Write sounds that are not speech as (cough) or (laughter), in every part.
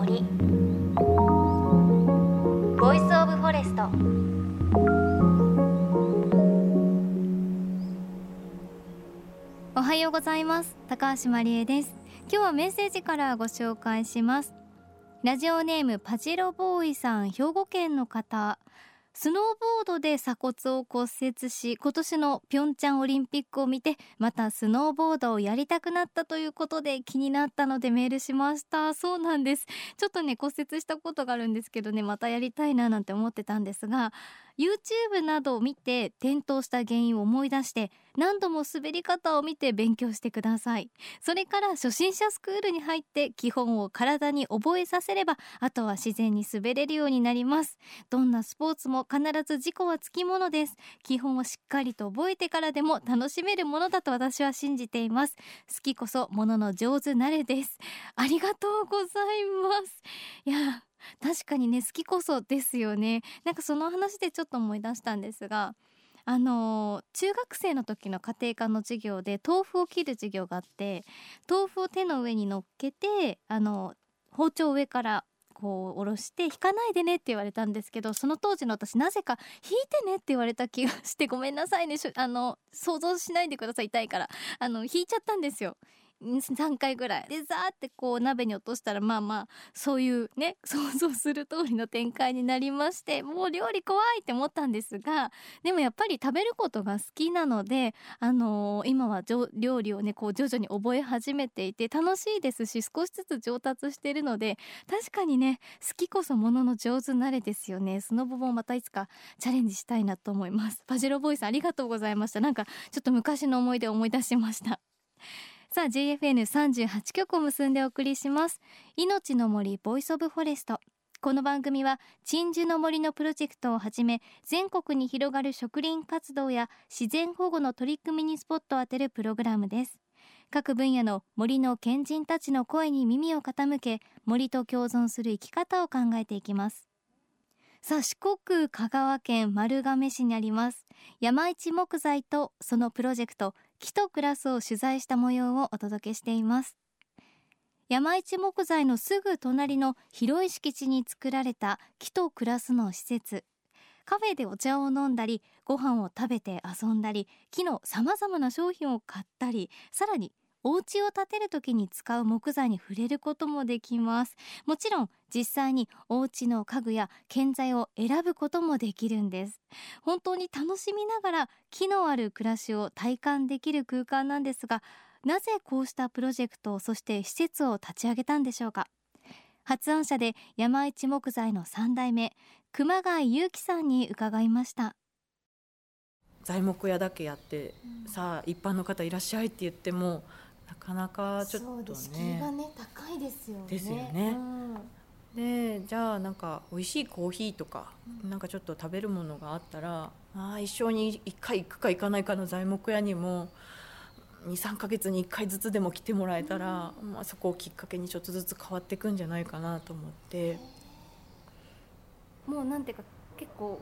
森。 Voice of Forest おはようございます。高橋万里恵です。今日はメッセージからご紹介します。ラジオネームパジロボーイさん兵庫県の方。スノーボードで鎖骨を骨折し今年のピョンチャンオリンピックを見てまたスノーボードをやりたくなったということで気になったのでメールしました。そうなんです。ちょっとね骨折したことがあるんですけどねまたやりたいななんて思ってたんですが YouTube などを見て転倒した原因を思い出して何度も滑り方を見て勉強してください。それから初心者スクールに入って基本を体に覚えさせればあとは自然に滑れるようになります。どんなスポーツも必ず事故はつきものです。基本をしっかりと覚えてからでも楽しめるものだと私は信じています。好きこそものの上手なれです。ありがとうございます。いや確かにね好きこそですよね。なんかその話でちょっと思い出したんですがあの中学生の時の家庭科の授業で豆腐を切る授業があって豆腐を手の上に乗っけてあの包丁を上からこう下ろして引かないでねって言われたんですけどその当時の私なぜか引いてねって言われた気がしてごめんなさいねあの想像しないでください痛いから。あの引いちゃったんですよ。3回ぐらい。でザーってこう鍋に落としたらまあまあそういうね (laughs) 想像する通りの展開になりましてもう料理怖いって思ったんですがでもやっぱり食べることが好きなのであのー、今は料理をねこう徐々に覚え始めていて楽しいですし少しずつ上達してるので確かにね好きこそものの上手なれですよね。スノボもまたいつかチャレンジしたいなと思います。パジロボーイさんありがとうございました。なんかちょっと昔の思い出を思い出しました。さあ JFN38 曲を結んでお送りします。いのちの森 Voice of Forest。この番組は鎮守の森のプロジェクトをはじめ全国に広がる植林活動や自然保護の取り組みにスポットを当てるプログラムです。各分野の森の賢人たちの声に耳を傾け森と共存する生き方を考えていきます。さあ四国香川県丸亀市にあります山一木材とそのプロジェクト木と暮らすを取材した模様をお届けしています。山一木材のすぐ隣の広い敷地に作られた木と暮らすの施設。カフェでお茶を飲んだりご飯を食べて遊んだり木のさまざまな商品を買ったりさらにお家を建てる時に使う木材に触れることもできます。もちろん実際にお家の家具や建材を選ぶこともできるんです。本当に楽しみながら木のある暮らしを体感できる空間なんですがなぜこうしたプロジェクトそして施設を立ち上げたんでしょうか。発案者で山一木材の3代目熊谷祐樹さんに伺いました。材木屋だけやって、うん、さあ一般の方いらっしゃいって言ってもなかなかちょっとねがね高いですよね。ですよね。うん、でじゃあなんか美味しいコーヒーとか、うん、なんかちょっと食べるものがあったらあ一生に1回行くか行かないかの材木屋にも23か月に1回ずつでも来てもらえたら、うん、まあ、そこをきっかけにちょっとずつ変わっていくんじゃないかなと思って。もうなんていうか結構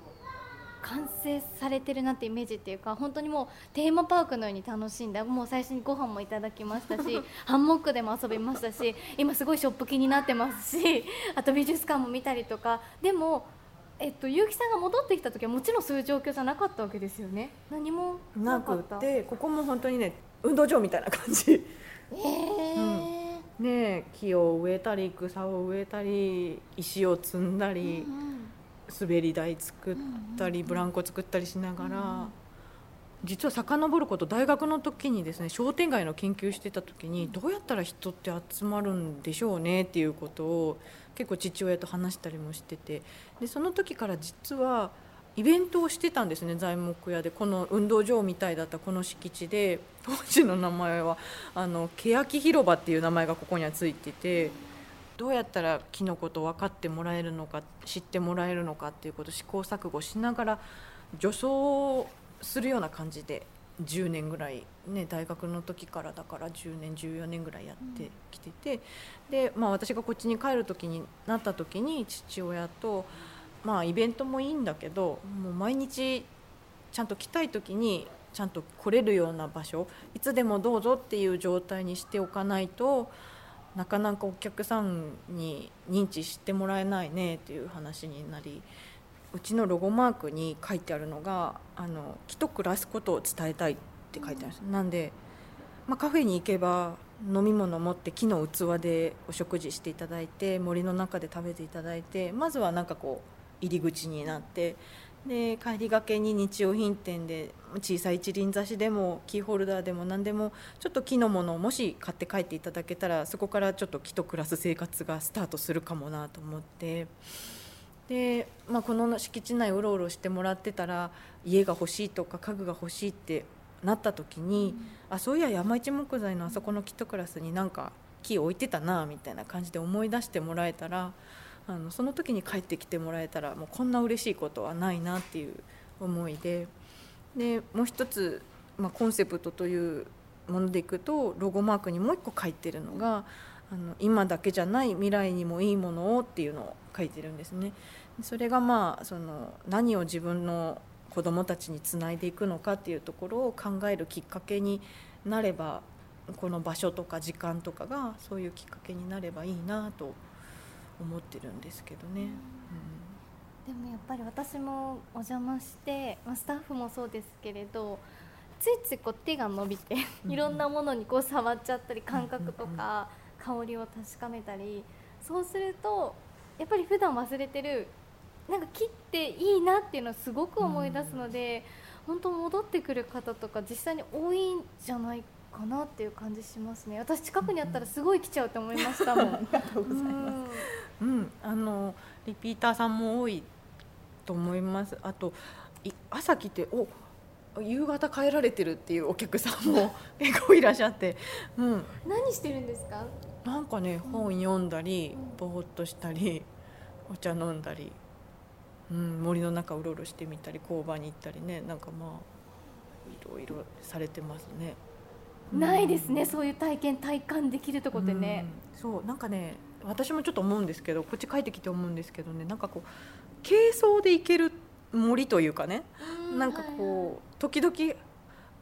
完成されてるなってイメージっていうか本当にもうテーマパークのように楽しんだ。もう最初にご飯もいただきましたし (laughs) ハンモックでも遊びましたし今すごいショップ気になってますし (laughs) あと美術館も見たりとか。でもえっと、結城さんが戻ってきた時はもちろんそういう状況じゃなかったわけですよね。何もなくてここも本当にね運動場みたいな感じ、えー。うん、ね木を植えたり草を植えたり石を積んだり、うんうん滑り台作ったりブランコ作ったりしながら。実は遡ること大学の時にですね商店街の研究してた時にどうやったら人って集まるんでしょうねっていうことを結構父親と話したりもしててでその時から実はイベントをしてたんですね材木屋でこの運動場みたいだったこの敷地で当時の名前はあの欅広場っていう名前がここにはついてて。どうやったら木のこと分かってもらえるのか知ってもらえるのかっていうことを試行錯誤しながら助走するような感じで10年ぐらい、ね、大学の時からだから10年14年ぐらいやってきてて、うん、で、まあ、私がこっちに帰る時になった時に父親と、まあ、イベントもいいんだけどもう毎日ちゃんと来たい時にちゃんと来れるような場所いつでもどうぞっていう状態にしておかないと。なかなかお客さんに認知してもらえないねっていう話になりうちのロゴマークに書いてあるのが「あの木と暮らすことを伝えたい」って書いてある。ん。です、なんで、まあ、カフェに行けば飲み物持って木の器でお食事していただいて森の中で食べていただいてまずはなんかこう入り口になってで帰りがけに日用品店で小さい一輪挿しでもキーホルダーでも何でもちょっと木のものをもし買って帰っていただけたらそこからちょっと木と暮らす生活がスタートするかもなと思って。で、まあ、この敷地内うろうろしてもらってたら家が欲しいとか家具が欲しいってなった時に、うん、あそういや山一木材のあそこの木と暮らすになんか木置いてたなみたいな感じで思い出してもらえたらあのその時に帰ってきてもらえたらもうこんな嬉しいことはないなっていう思いででもう一つ、まあ、コンセプトというものでいくとロゴマークにもう一個書いてるのがあの今だけじゃない未来にもいいものをっていうのを書いてるんですね。それがまあその何を自分の子どもたちにつないでいくのかっていうところを考えるきっかけになればこの場所とか時間とかがそういうきっかけになればいいなと思ってるんですけどね。うん、でもやっぱり私もお邪魔して、まあ、スタッフもそうですけれどついついこう手が伸びていろんなものにこう触っちゃったり感覚とか香りを確かめたりそうするとやっぱり普段忘れてるなんか切っていいなっていうのをすごく思い出すので、本当戻ってくる方とか実際に多いんじゃないかなっていう感じしますね。私近くにあったらすごい来ちゃうと思いましたもん。ありがとうございます、うん、うん、あのリピーターさんも多いと思います。あと朝来てお夕方帰られてるっていうお客さんも (laughs) 結構いらっしゃって、うん、何してるんですか？なんかね本読んだり、ぼーっとしたりお茶飲んだり、うん、森の中うろうろしてみたり工場に行ったりね。なんかまあいろいろされてますね。ないですね、そういう体験体感できるとこってね、うん、そうなんかね私もちょっと思うんですけどこっち帰ってきて思うんですけどね。なんかこう軽装で行ける森というかね、ん、なんかこう時々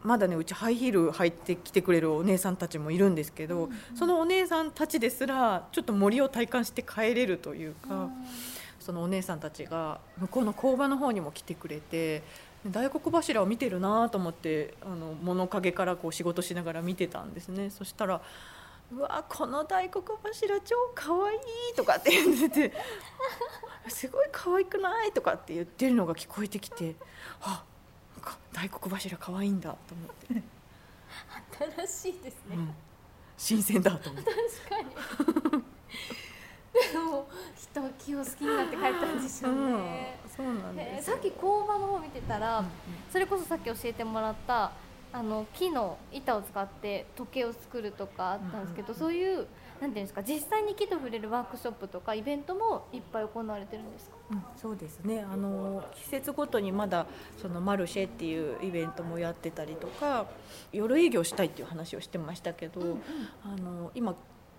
まだねうちハイヒール履いてきてくれるお姉さんたちもいるんですけど、うんそのお姉さんたちですらちょっと森を体感して帰れるというか、そのお姉さんたちが向こうの工場の方にも来てくれて大黒柱を見てるなと思ってあの物陰からこう仕事しながら見てたんですね。そしたら「うわこの大黒柱超かわいい」とかって言ってて「すごい可愛くない?」とかって言ってるのが聞こえてきてあ大黒柱可愛いんだと思って。(laughs) 新しいですね、うん、新鮮だと思って。確かに人気を好きになって帰ったんでしょうね、うん、そうなんですさっき工場の方見てたら、うんうん、それこそさっき教えてもらったあの木の板を使って時計を作るとかあったんですけど、うんうん、そういうなんていうんですか実際に木と触れるワークショップとかイベントもいっぱい行われてるんですか、うん、そうですね。あの季節ごとにまだそのマルシェっていうイベントもやってたりとか夜営業したいっていう話をしてましたけど、うんうん、あの今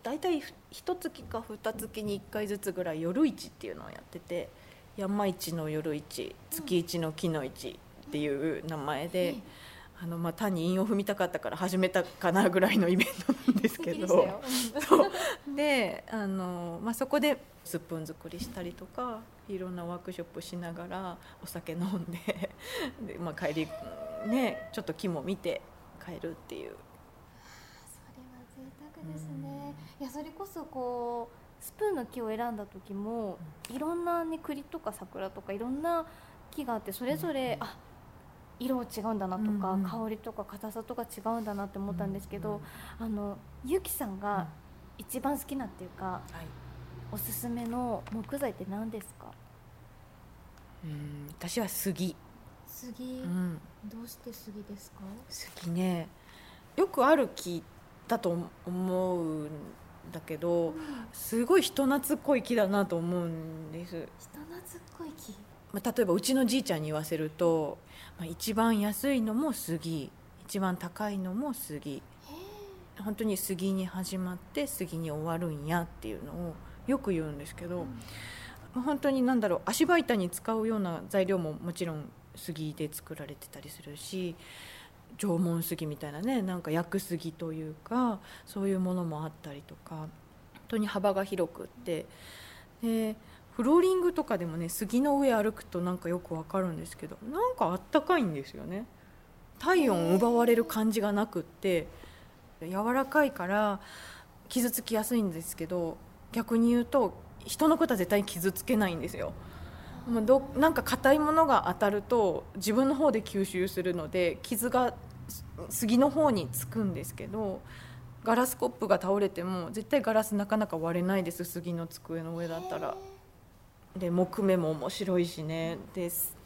大体一月か二月に1回ずつぐらい夜市っていうのをやってて山市の夜市月市の木の市っていう名前で。あのまあ、単に韻を踏みたかったから始めたかなぐらいのイベントなんですけど。(laughs) であの、まあ、そこでスプーン作りしたりとかいろんなワークショップしながらお酒飲んでで、まあ、帰りねちょっと木も見て帰るっていうですね、いやそれこそこうスプーンの木を選んだ時もいろんなね栗とか桜とかいろんな木があってそれぞれ、あ色違うんだなとか、香りとか硬さとか違うんだなって思ったんですけど、あのゆきさんが一番好きなっていうか、おすすめの木材って何ですか？うん私は杉。杉、うん、どうして杉ですか？杉ね。よくある木だと思うんだけど、すごい人懐っこい木だなと思うんです。人懐っこい木、まあ、例えばうちのじいちゃんに言わせると、まあ、一番安いのも杉一番高いのも杉。本当に杉に始まって杉に終わるんやっていうのをよく言うんですけど、うん、本当に何だろう足場板に使うような材料ももちろん杉で作られてたりするし縄文杉みたいなねなんか薬杉というかそういうものもあったりとか本当に幅が広くってでフローリングとかでもね杉の上歩くとなんかよくわかるんですけどなんかあったかいんですよね体温奪われる感じがなくって柔らかいから傷つきやすいんですけど逆に言うと人のことは絶対に傷つけないんですよ。もうどなんか硬いものが当たると自分の方で吸収するので傷が杉の方につくんですけどガラスコップが倒れても絶対ガラスなかなか割れないです杉の机の上だったら。で木目も面白いしねです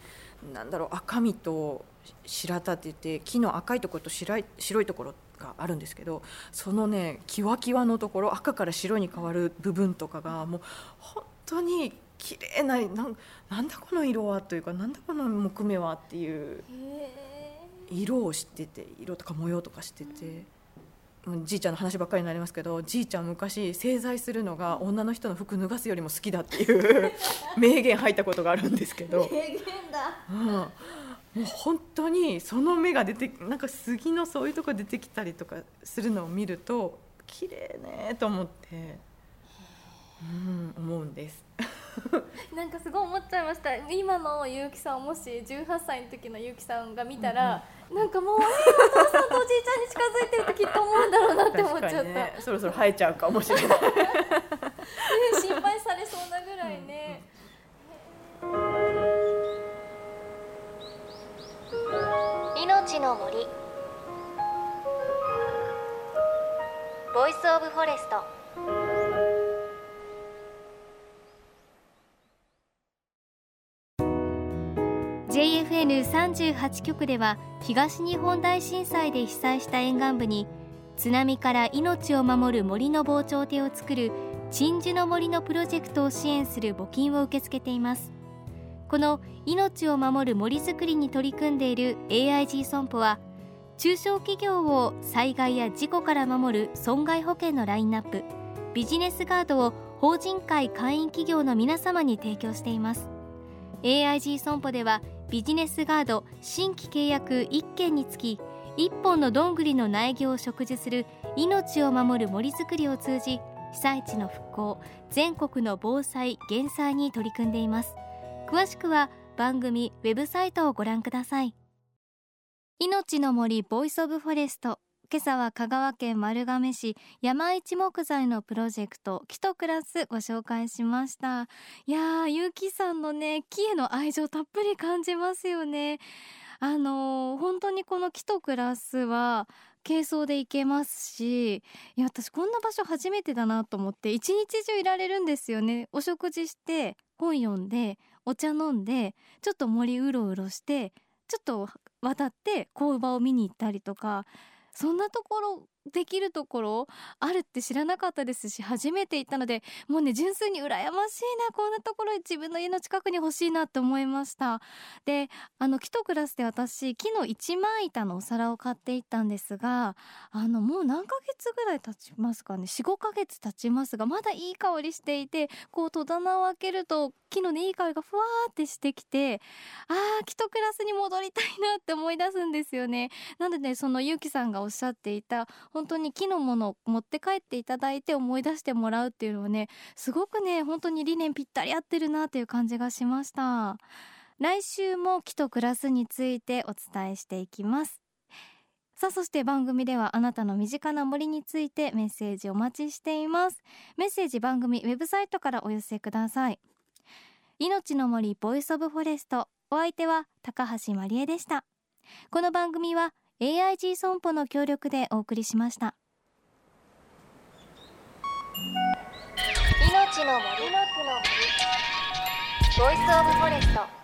なんだろう赤身と白立てて木の赤いところと白い白いところがあるんですけどそのねキワキワのところ赤から白に変わる部分とかがもう本当に綺麗ななんなんだこの色はというかなんだこの木目はっていう色を知ってて色とか模様とか知ってて。じいちゃんの話ばっかりになりますけどじいちゃん昔正座するのが女の人の服脱がすよりも好きだっていう名言入ったことがあるんですけど名言だ、うん、もう本当にその目が出てなんか杉のそういうとこ出てきたりとかするのを見ると綺麗ねと思って、うん、思うんです。(laughs) なんかすごい思っちゃいました今の結城さんもし18歳の時の結城さんが見たら、うん、なんかもうお父さんとおじいちゃんに近づいてるときっと思うんだろうなって思っちゃった、ね、そろそろ生えちゃうかもしれない。心配されそうなぐらいね、いのちの森。 Voice of Forest FN38 局では東日本大震災で被災した沿岸部に津波から命を守る森の防潮堤を作る鎮守の森のプロジェクトを支援する募金を受け付けています。この命を守る森づくりに取り組んでいる AIG 損保は中小企業を災害や事故から守る損害保険のラインナップビジネスガードを法人会会員企業の皆様に提供しています。AIG 損保ではビジネスガード新規契約1件につき1本のどんぐりの苗木を植樹する命を守る森づくりを通じ被災地の復興全国の防災減災に取り組んでいます。詳しくは番組ウェブサイトをご覧ください。いのちの森 Voice of Forest。今朝は香川県丸亀市山一木材のプロジェクト木と暮らすご紹介しました。いやーゆうきさんのね木への愛情たっぷり感じますよね。あのー、本当にこの木と暮らすは軽装で行けますしいや私こんな場所初めてだなと思って一日中いられるんですよね。お食事して本読んでお茶飲んでちょっと森うろうろしてちょっと渡って工場を見に行ったりとかそんなところできるところあるって知らなかったですし初めて行ったのでもうね純粋に羨ましいなこんなところ自分の家の近くに欲しいなって思いました。であの木と暮らして私木の一枚板のお皿を買っていったんですがあのもう何ヶ月ぐらい経ちますかね45ヶ月経ちますがまだいい香りしていてこう戸棚を開けると木のねいい香りがふわーってしてきてあー木と暮らすに戻りたいなって思い出すんですよね。なのでそのゆうきさんがおっしゃっていた本当に木のものを持って帰っていただいて思い出してもらうっていうのはねすごくね本当に理念ぴったり合ってるなっていう感じがしました。来週も木と暮らすについてお伝えしていきます。さあそして番組ではあなたの身近な森についてメッセージお待ちしています。メッセージ番組ウェブサイトからお寄せください。いのちの森 Voice of Forest。お相手は高橋真理恵でした。この番組は AIG 損保の協力でお送りしました。命の森。の森。ボイスオブフォレスト。